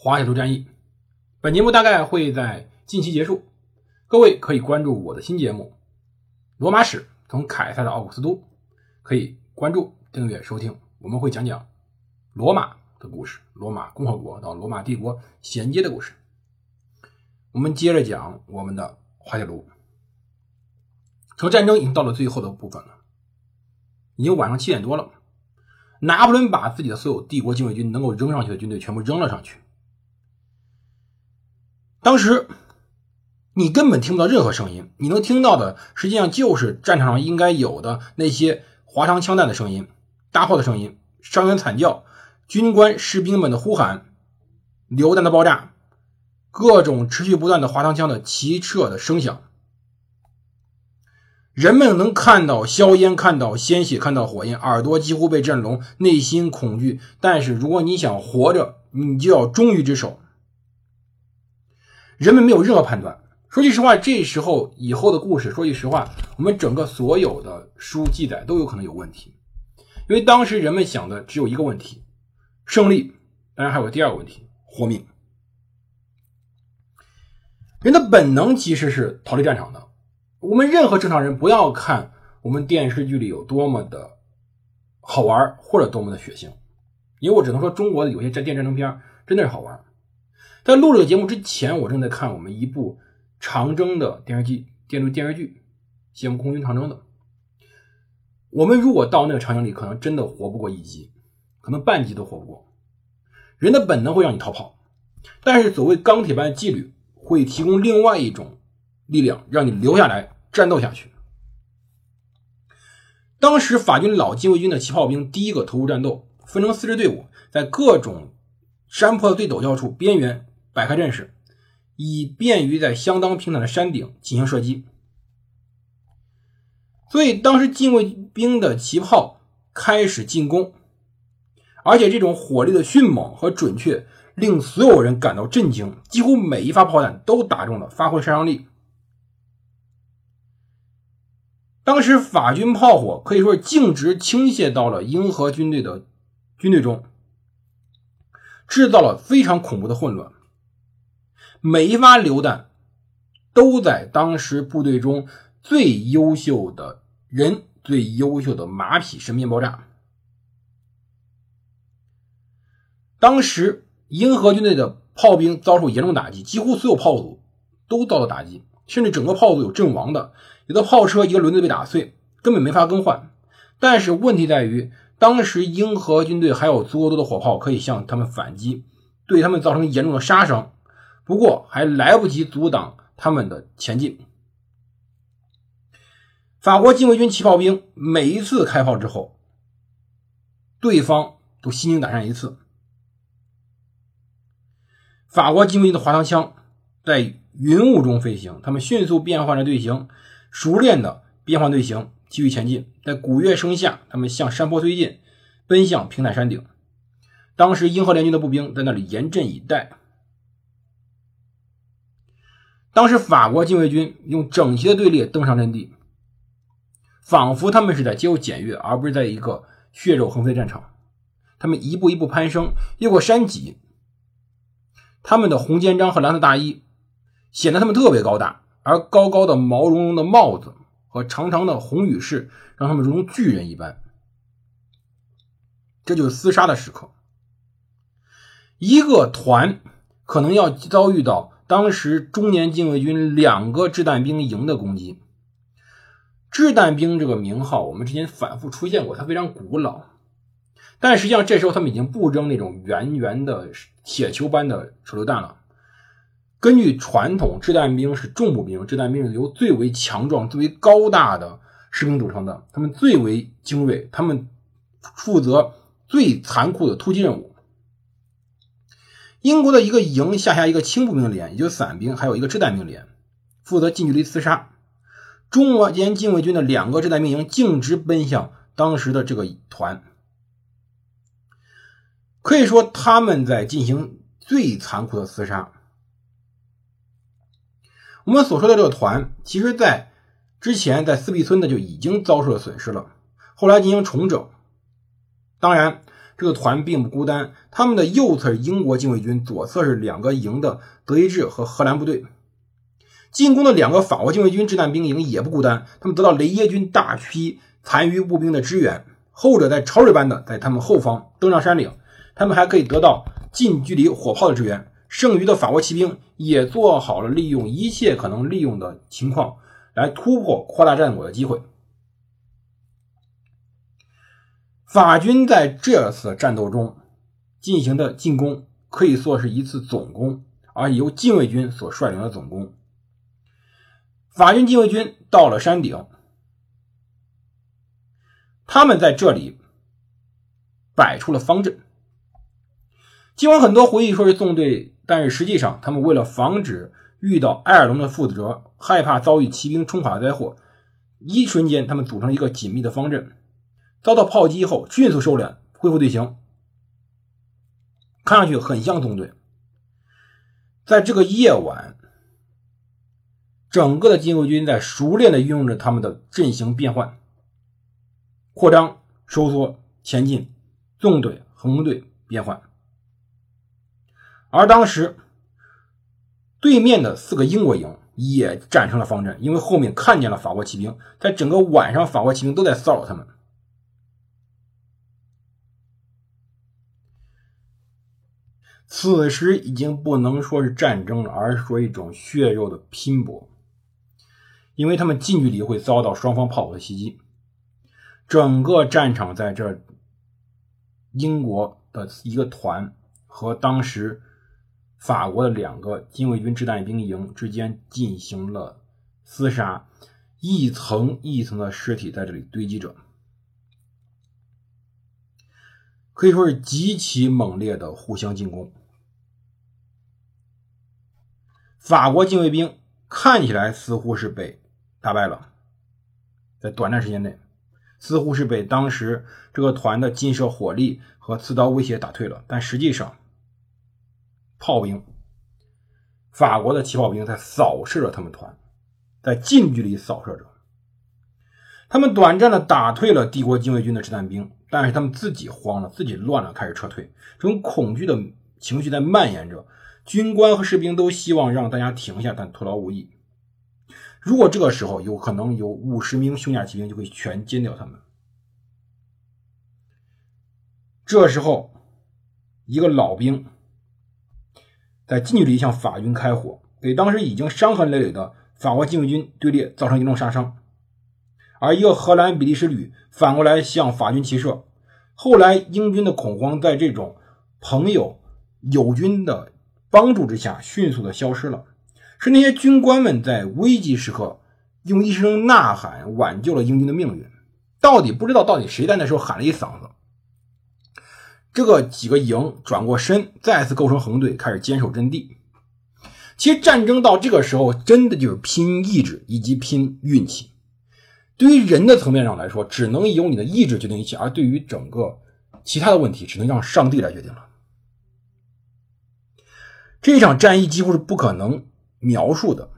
华夏族战役。本节目大概会在近期结束，各位可以关注我的新节目《罗马史：从凯撒到奥古斯都》，可以。关注、订阅、收听，我们会讲讲罗马的故事，罗马共和国到罗马帝国衔接的故事。我们接着讲我们的滑铁卢。说战争已经到了最后的部分了，已经晚上七点多了。拿破仑把自己的所有帝国禁卫军能够扔上去的军队全部扔了上去。当时你根本听不到任何声音，你能听到的实际上就是战场上应该有的那些。滑膛枪弹的声音，大炮的声音，伤员惨叫，军官士兵们的呼喊，榴弹的爆炸，各种持续不断的滑膛枪的齐射的声响。人们能看到硝烟，看到鲜血，看到火焰，耳朵几乎被震聋，内心恐惧。但是如果你想活着，你就要忠于之手。人们没有任何判断。说句实话，这时候以后的故事，说句实话，我们整个所有的书记载都有可能有问题，因为当时人们想的只有一个问题：胜利。当然还有第二个问题：活命。人的本能其实是逃离战场的。我们任何正常人，不要看我们电视剧里有多么的好玩或者多么的血腥，因为我只能说中国的有些战电战争片真的是好玩。在录这个节目之前，我正在看我们一部。长征的电视剧，电视电视剧，谢幕空军长征的。我们如果到那个场景里，可能真的活不过一集，可能半集都活不过。人的本能会让你逃跑，但是所谓钢铁般的纪律会提供另外一种力量，让你留下来战斗下去。当时法军老禁卫军的骑炮兵第一个投入战斗，分成四支队伍，在各种山坡的最陡峭处边缘摆开阵势。以便于在相当平坦的山顶进行射击，所以当时禁卫兵的旗炮开始进攻，而且这种火力的迅猛和准确令所有人感到震惊，几乎每一发炮弹都打中了，发挥杀伤力。当时法军炮火可以说是径直倾泻到了英荷军队的军队中，制造了非常恐怖的混乱。每一发榴弹都在当时部队中最优秀的人、最优秀的马匹身边爆炸。当时银河军队的炮兵遭受严重打击，几乎所有炮组都遭到打击，甚至整个炮组有阵亡的，有的炮车一个轮子被打碎，根本没法更换。但是问题在于，当时英荷军队还有足够多的火炮可以向他们反击，对他们造成严重的杀伤。不过还来不及阻挡他们的前进。法国禁卫军骑炮兵每一次开炮之后，对方都心惊胆战一次。法国禁卫军的滑膛枪在云雾中飞行，他们迅速变换着队形，熟练的变换队形，继续前进。在鼓乐声下，他们向山坡推进，奔向平坦山顶。当时英荷联军的步兵在那里严阵以待。当时法国禁卫军用整齐的队列登上阵地，仿佛他们是在接受检阅，而不是在一个血肉横飞战场。他们一步一步攀升，越过山脊。他们的红肩章和蓝色大衣显得他们特别高大，而高高的毛茸茸的帽子和长长的红羽饰让他们如同巨人一般。这就是厮杀的时刻，一个团可能要遭遇到。当时中年禁卫军两个掷弹兵营的攻击，掷弹兵这个名号我们之前反复出现过，它非常古老。但实际上这时候他们已经不扔那种圆圆的铁球般的手榴弹了。根据传统，掷弹兵是重步兵，掷弹兵是由最为强壮、最为高大的士兵组成的，他们最为精锐，他们负责最残酷的突击任务。英国的一个营下辖一个轻步兵连，也就是散兵，还有一个掷弹兵连，负责近距离厮杀。中俄间禁卫军的两个掷弹兵营径直奔向当时的这个团，可以说他们在进行最残酷的厮杀。我们所说的这个团，其实在之前在斯必村呢就已经遭受了损失了，后来进行重整。当然。这个团并不孤单，他们的右侧是英国禁卫军，左侧是两个营的德意志和荷兰部队。进攻的两个法国禁卫军掷弹兵营也不孤单，他们得到雷耶军大批残余步兵的支援，后者在潮水般的在他们后方登上山岭，他们还可以得到近距离火炮的支援。剩余的法国骑兵也做好了利用一切可能利用的情况来突破扩大战果的机会。法军在这次战斗中进行的进攻可以说是一次总攻，而由禁卫军所率领的总攻。法军禁卫军到了山顶，他们在这里摆出了方阵。尽管很多回忆说是纵队，但是实际上他们为了防止遇到埃尔隆的负责，害怕遭遇骑兵冲垮灾祸，一瞬间他们组成一个紧密的方阵。遭到炮击后，迅速收敛，恢复队形，看上去很像纵队。在这个夜晚，整个的禁卫军在熟练的运用着他们的阵型变换、扩张、收缩、前进、纵队、横队变换。而当时，对面的四个英国营也战成了方阵，因为后面看见了法国骑兵，在整个晚上，法国骑兵都在骚扰他们。此时已经不能说是战争了，而是说一种血肉的拼搏，因为他们近距离会遭到双方炮火的袭击。整个战场在这英国的一个团和当时法国的两个禁卫军掷弹兵营之间进行了厮杀，一层一层的尸体在这里堆积着，可以说是极其猛烈的互相进攻。法国禁卫兵看起来似乎是被打败了，在短暂时间内，似乎是被当时这个团的近射火力和刺刀威胁打退了。但实际上，炮兵，法国的骑炮兵在扫射着他们团，在近距离扫射着。他们短暂的打退了帝国禁卫军的掷弹兵，但是他们自己慌了，自己乱了，开始撤退。这种恐惧的情绪在蔓延着。军官和士兵都希望让大家停下，但徒劳无益。如果这个时候有可能有五十名胸甲骑兵，就会全歼掉他们。这时候，一个老兵在近距离向法军开火，给当时已经伤痕累累的法国禁卫军队列造成严重杀伤。而一个荷兰比利时旅反过来向法军齐射。后来，英军的恐慌在这种朋友友军的。帮助之下，迅速的消失了。是那些军官们在危急时刻用一声呐喊挽救了英军的命运。到底不知道到底谁在那时候喊了一嗓子。这个几个营转过身，再次构成横队，开始坚守阵地。其实战争到这个时候，真的就是拼意志以及拼运气。对于人的层面上来说，只能由你的意志决定一切；而对于整个其他的问题，只能让上帝来决定了。这场战役几乎是不可能描述的，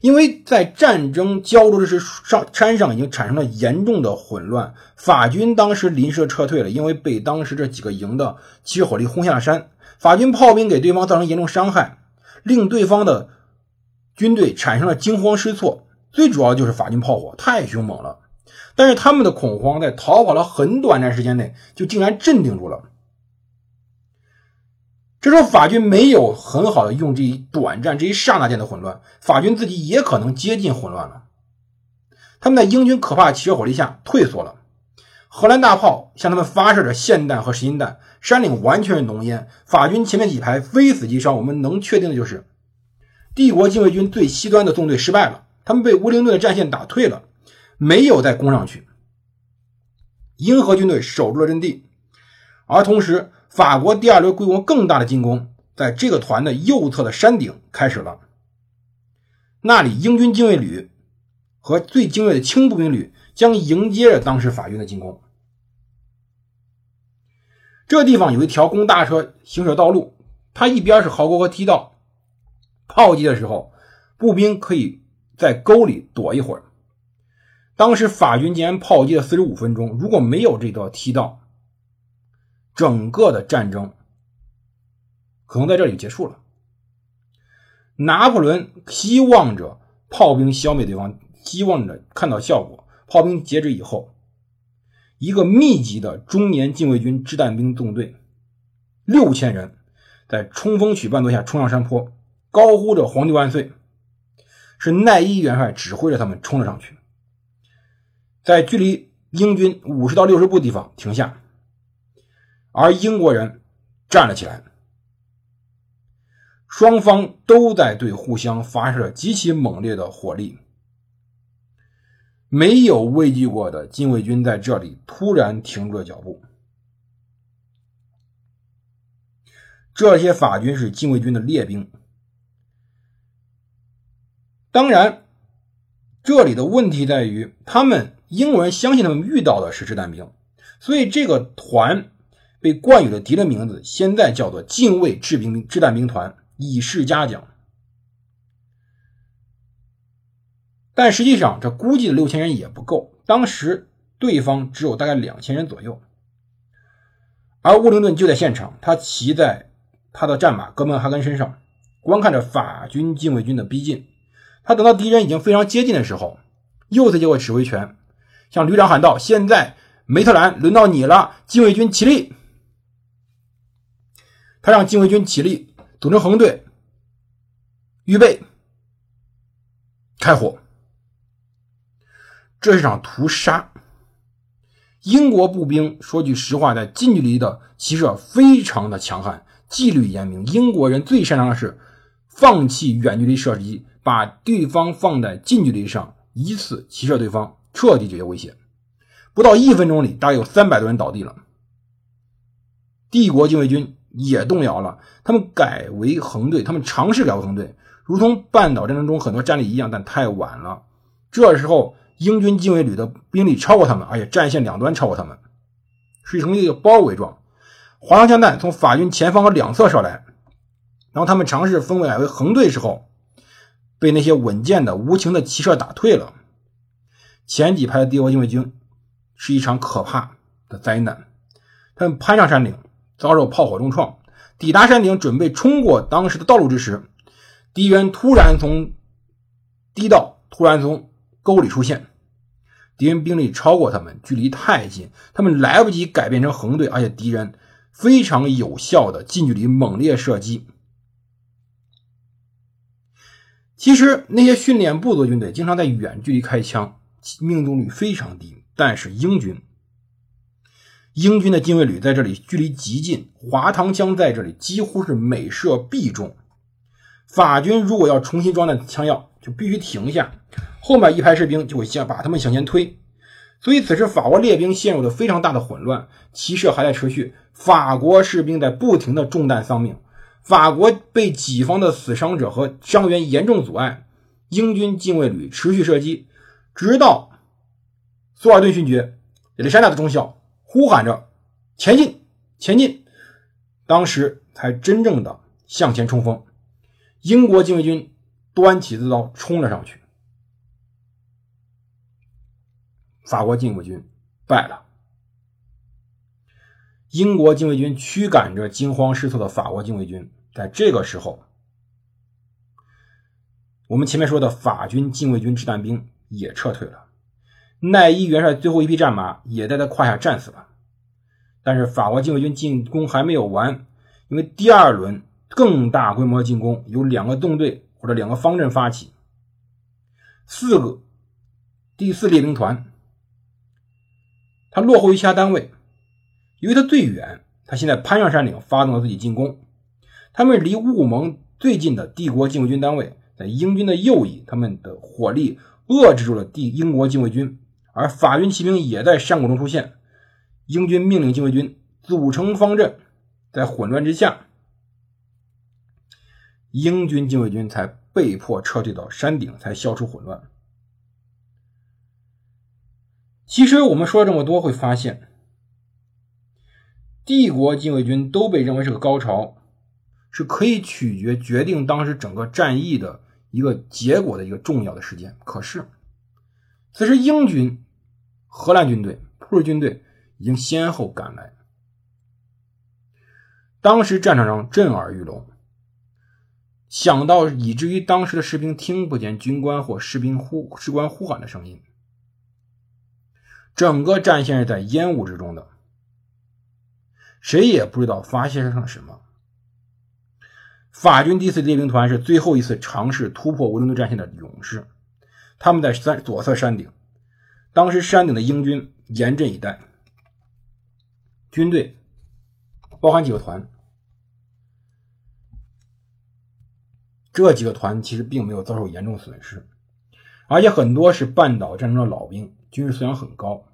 因为在战争焦灼的时，上山上已经产生了严重的混乱。法军当时临时撤退了，因为被当时这几个营的起射火力轰下了山。法军炮兵给对方造成严重伤害，令对方的军队产生了惊慌失措。最主要就是法军炮火太凶猛了，但是他们的恐慌在逃跑了很短暂时间内就竟然镇定住了。这时候，法军没有很好的用这一短暂、这一刹那间的混乱，法军自己也可能接近混乱了。他们在英军可怕的骑射火力下退缩了。荷兰大炮向他们发射着霰弹和实心弹，山岭完全是浓烟。法军前面几排非死即伤。我们能确定的就是，帝国禁卫军最西端的纵队失败了，他们被乌灵顿的战线打退了，没有再攻上去。英荷军队守住了阵地。而同时，法国第二轮规模更大的进攻，在这个团的右侧的山顶开始了。那里，英军精锐旅和最精锐的轻步兵旅将迎接着当时法军的进攻。这地方有一条供大车行驶道路，它一边是壕沟和梯道，炮击的时候，步兵可以在沟里躲一会儿。当时法军竟然炮击了四十五分钟，如果没有这道梯道，整个的战争可能在这里结束了。拿破仑希望着炮兵消灭对方，希望着看到效果。炮兵截止以后，一个密集的中年禁卫军掷弹兵纵队，六千人，在冲锋曲伴奏下冲上山坡，高呼着“皇帝万岁”。是奈伊元帅指挥着他们冲了上去，在距离英军五十到六十步地方停下，而英国人站了起来。双方都在对互相发射极其猛烈的火力，没有畏惧过的禁卫军在这里突然停住了脚步。这些法军是禁卫军的列兵，当然，这里的问题在于，他们英国人相信他们遇到的是掷弹兵，所以这个团被冠以了敌人名字，现在叫做禁卫制兵掷弹兵团。以示嘉奖，但实际上这估计的六千人也不够。当时对方只有大概两千人左右，而沃灵顿就在现场，他骑在他的战马哥本哈根身上，观看着法军禁卫军的逼近。他等到敌人已经非常接近的时候，又次接过指挥权，向旅长喊道：“现在梅特兰，轮到你了，禁卫军起立。”他让禁卫军起立。组成横队，预备，开火。这是场屠杀。英国步兵说句实话，在近距离的骑射非常的强悍，纪律严明。英国人最擅长的是放弃远距离射击，把对方放在近距离上，一次骑射对方，彻底解决威胁。不到一分钟里，大概有三百多人倒地了。帝国禁卫军。也动摇了，他们改为横队，他们尝试改为横队，如同半岛战争中很多战例一样，但太晚了。这时候，英军禁卫旅的兵力超过他们，而且战线两端超过他们，是成一个包围状。滑膛枪弹从法军前方和两侧射来，然后他们尝试分为改为横队时候，被那些稳健的、无情的骑射打退了。前几排的帝国禁卫军是一场可怕的灾难，他们攀上山顶。遭受炮火重创，抵达山顶，准备冲过当时的道路之时，敌人突然从低道突然从沟里出现，敌人兵力超过他们，距离太近，他们来不及改变成横队，而且敌人非常有效的近距离猛烈射击。其实那些训练部的军队经常在远距离开枪，命中率非常低，但是英军。英军的禁卫旅在这里距离极近，滑膛枪在这里几乎是每射必中。法军如果要重新装弹枪药，就必须停下，后面一排士兵就会向把他们向前推。所以此时法国列兵陷入了非常大的混乱，骑射还在持续，法国士兵在不停的中弹丧命，法国被己方的死伤者和伤员严重阻碍。英军禁卫旅持续射击，直到苏尔顿勋爵亚历山大的中校。呼喊着前进，前进！当时才真正的向前冲锋。英国禁卫军端起刺刀冲了上去，法国禁卫军败了。英国禁卫军驱赶着惊慌失措的法国禁卫军，在这个时候，我们前面说的法军禁卫军掷弹兵也撤退了。奈伊元帅最后一匹战马也在他胯下战死了，但是法国禁卫军进攻还没有完，因为第二轮更大规模进攻由两个纵队或者两个方阵发起，四个第四列兵团，他落后于其他单位，因为他最远，他现在攀上山岭发动了自己进攻，他们离雾蒙最近的帝国禁卫军单位在英军的右翼，他们的火力遏制住了帝英国禁卫军。而法军骑兵也在山谷中出现，英军命令禁卫军组成方阵，在混乱之下，英军禁卫军才被迫撤退到山顶，才消除混乱。其实我们说了这么多，会发现，帝国禁卫军都被认为是个高潮，是可以取决决定当时整个战役的一个结果的一个重要的事件。可是，此时英军、荷兰军队、普鲁军队已经先后赶来，当时战场上震耳欲聋，响到以至于当时的士兵听不见军官或士兵呼士官呼喊的声音。整个战线是在烟雾之中的，谁也不知道发生了什么。法军第四猎兵团是最后一次尝试突破维伦顿战线的勇士，他们在山左侧山顶，当时山顶的英军严阵以待，军队包含几个团，这几个团其实并没有遭受严重损失，而且很多是半岛战争的老兵，军事素养很高。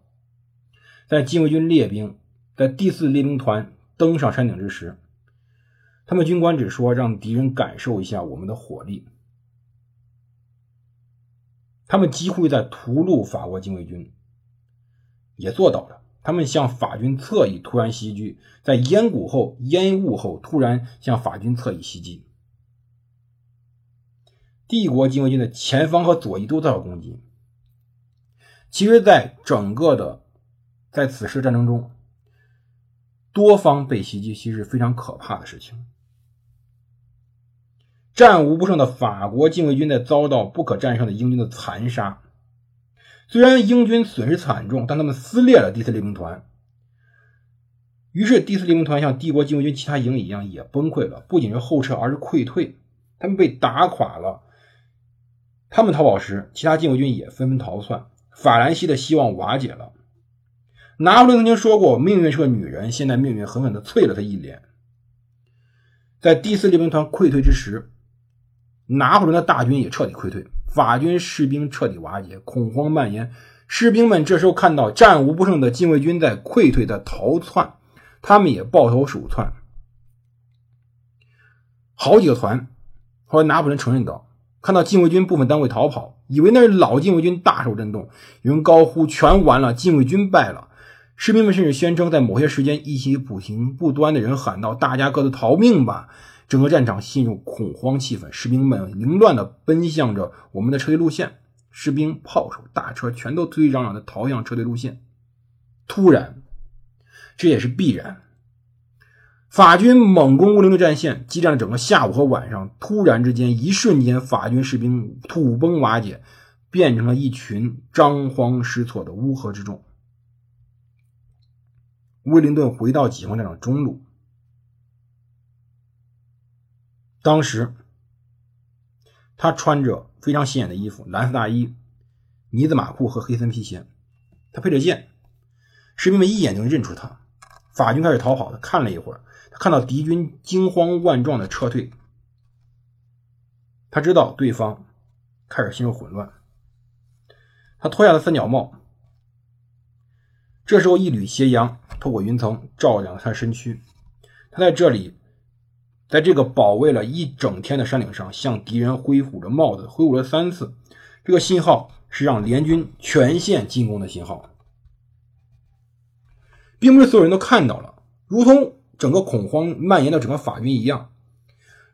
在禁卫军列兵在第四列兵团登上山顶之时，他们军官只说让敌人感受一下我们的火力。他们几乎在屠戮法国禁卫军，也做到了。他们向法军侧翼突然袭击，在烟谷后、烟雾后突然向法军侧翼袭击。帝国禁卫军的前方和左翼都遭到攻击。其实，在整个的。在此时战争中，多方被袭击，其实是非常可怕的事情。战无不胜的法国禁卫军在遭到不可战胜的英军的残杀。虽然英军损失惨重，但他们撕裂了第四猎兵团。于是第四猎兵团像帝国禁卫军其他营一样也崩溃了，不仅是后撤，而是溃退。他们被打垮了。他们逃跑时，其他禁卫军也纷纷逃窜。法兰西的希望瓦解了。拿破仑曾经说过：“命运是个女人。”现在命运狠狠地啐了他一脸。在第四猎兵团溃退之时，拿破仑的大军也彻底溃退，法军士兵彻底瓦解，恐慌蔓延。士兵们这时候看到战无不胜的禁卫军在溃退、在逃窜，他们也抱头鼠窜。好几个团，后来拿破仑承认道：“看到禁卫军部分单位逃跑，以为那是老禁卫军，大受震动。有人高呼：‘全完了，禁卫军败了。’”士兵们甚至宣称，在某些时间，一起不停不端的人喊道：“大家各自逃命吧！”整个战场陷入恐慌气氛，士兵们凌乱地奔向着我们的撤退路线。士兵、炮手、大车全都推推攘攘地逃向撤退路线。突然，这也是必然。法军猛攻乌灵的战线，激战了整个下午和晚上。突然之间，一瞬间，法军士兵土崩瓦解，变成了一群张慌失措的乌合之众。威灵顿回到解放战场中路，当时他穿着非常显眼的衣服，蓝色大衣、呢子马裤和黑森皮鞋，他配着剑，士兵们一眼就能认出他。法军开始逃跑，他看了一会儿，他看到敌军惊慌万状的撤退，他知道对方开始陷入混乱，他脱下了三角帽。这时候，一缕斜阳透过云层照亮了他身躯。他在这里，在这个保卫了一整天的山顶上，向敌人挥舞着帽子，挥舞了三次。这个信号是让联军全线进攻的信号，并不是所有人都看到了。如同整个恐慌蔓延到整个法军一样，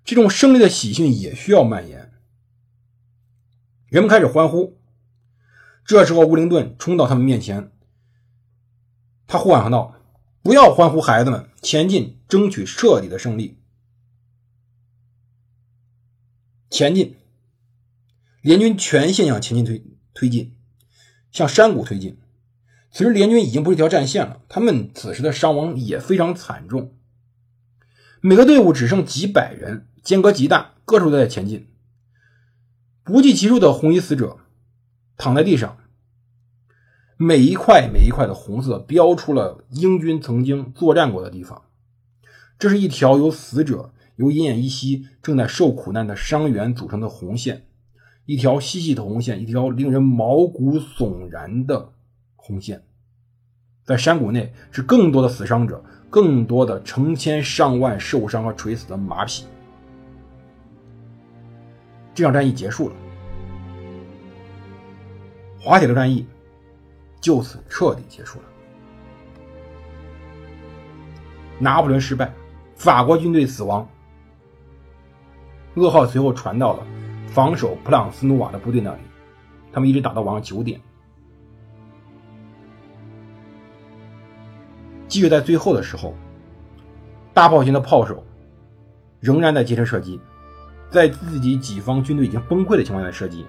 这种胜利的喜讯也需要蔓延。人们开始欢呼。这时候，乌灵顿冲到他们面前。他呼喊道：“不要欢呼，孩子们，前进，争取彻底的胜利！前进！联军全线向前进推推进，向山谷推进。此时，联军已经不是一条战线了，他们此时的伤亡也非常惨重。每个队伍只剩几百人，间隔极大，各处都在前进。不计其数的红衣死者躺在地上。”每一块每一块的红色标出了英军曾经作战过的地方。这是一条由死者、由奄奄一息、正在受苦难的伤员组成的红线，一条细细的红线，一条令人毛骨悚然的红线。在山谷内是更多的死伤者，更多的成千上万受伤和垂死的马匹。这场战役结束了，滑铁卢战役就此彻底结束了。拿破仑失败，法国军队死亡。噩耗随后传到了防守普朗斯努瓦的部队那里，他们一直打到晚上九点。即使在最后的时候，大炮型的炮手仍然在坚持射击，在自己己方军队已经崩溃的情况下射击，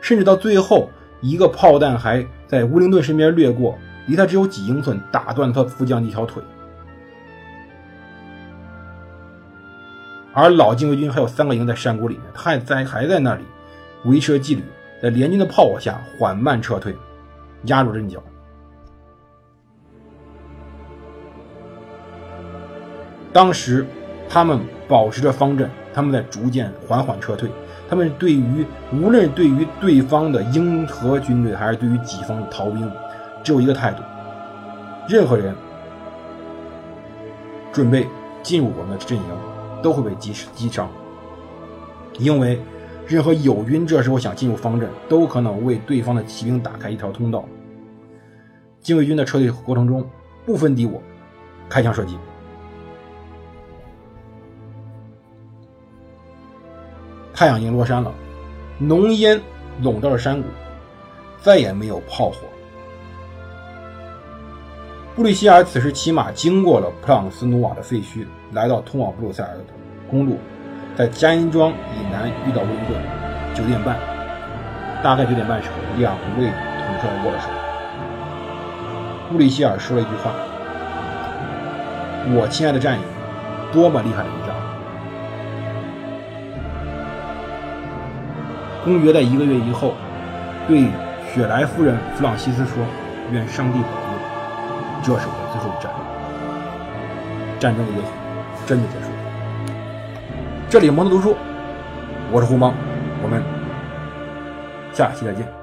甚至到最后一个炮弹还在乌灵顿身边掠过，离他只有几英寸，打断他副将的一条腿。而老禁卫军还有三个营在山谷里面，他还在还在那里维持纪律，在联军的炮火下缓慢撤退，压住阵脚。当时他们保持着方阵，他们在逐渐缓缓撤退。他们对于无论对于对方的英荷军队，还是对于己方的逃兵，只有一个态度：任何人准备进入我们的阵营。都会被击击伤，因为任何友军这时候想进入方阵，都可能为对方的骑兵打开一条通道。禁卫军的撤退过程中，不分敌我，开枪射击。太阳已经落山了，浓烟笼罩着山谷，再也没有炮火。布里希尔此时骑马经过了普朗斯努瓦的废墟，来到通往布鲁塞尔的公路，在嘉音庄以南遇到温顿。九点半，大概九点半时候，两位统帅握了手。布里希尔说了一句话：“我亲爱的战友，多么厉害的一仗！”公爵在一个月以后对雪莱夫人弗朗西斯说：“愿上帝保佑。”这是我最后一战，战争也许真的结束了。这里蒙特读书，我是胡蒙，我们下期再见。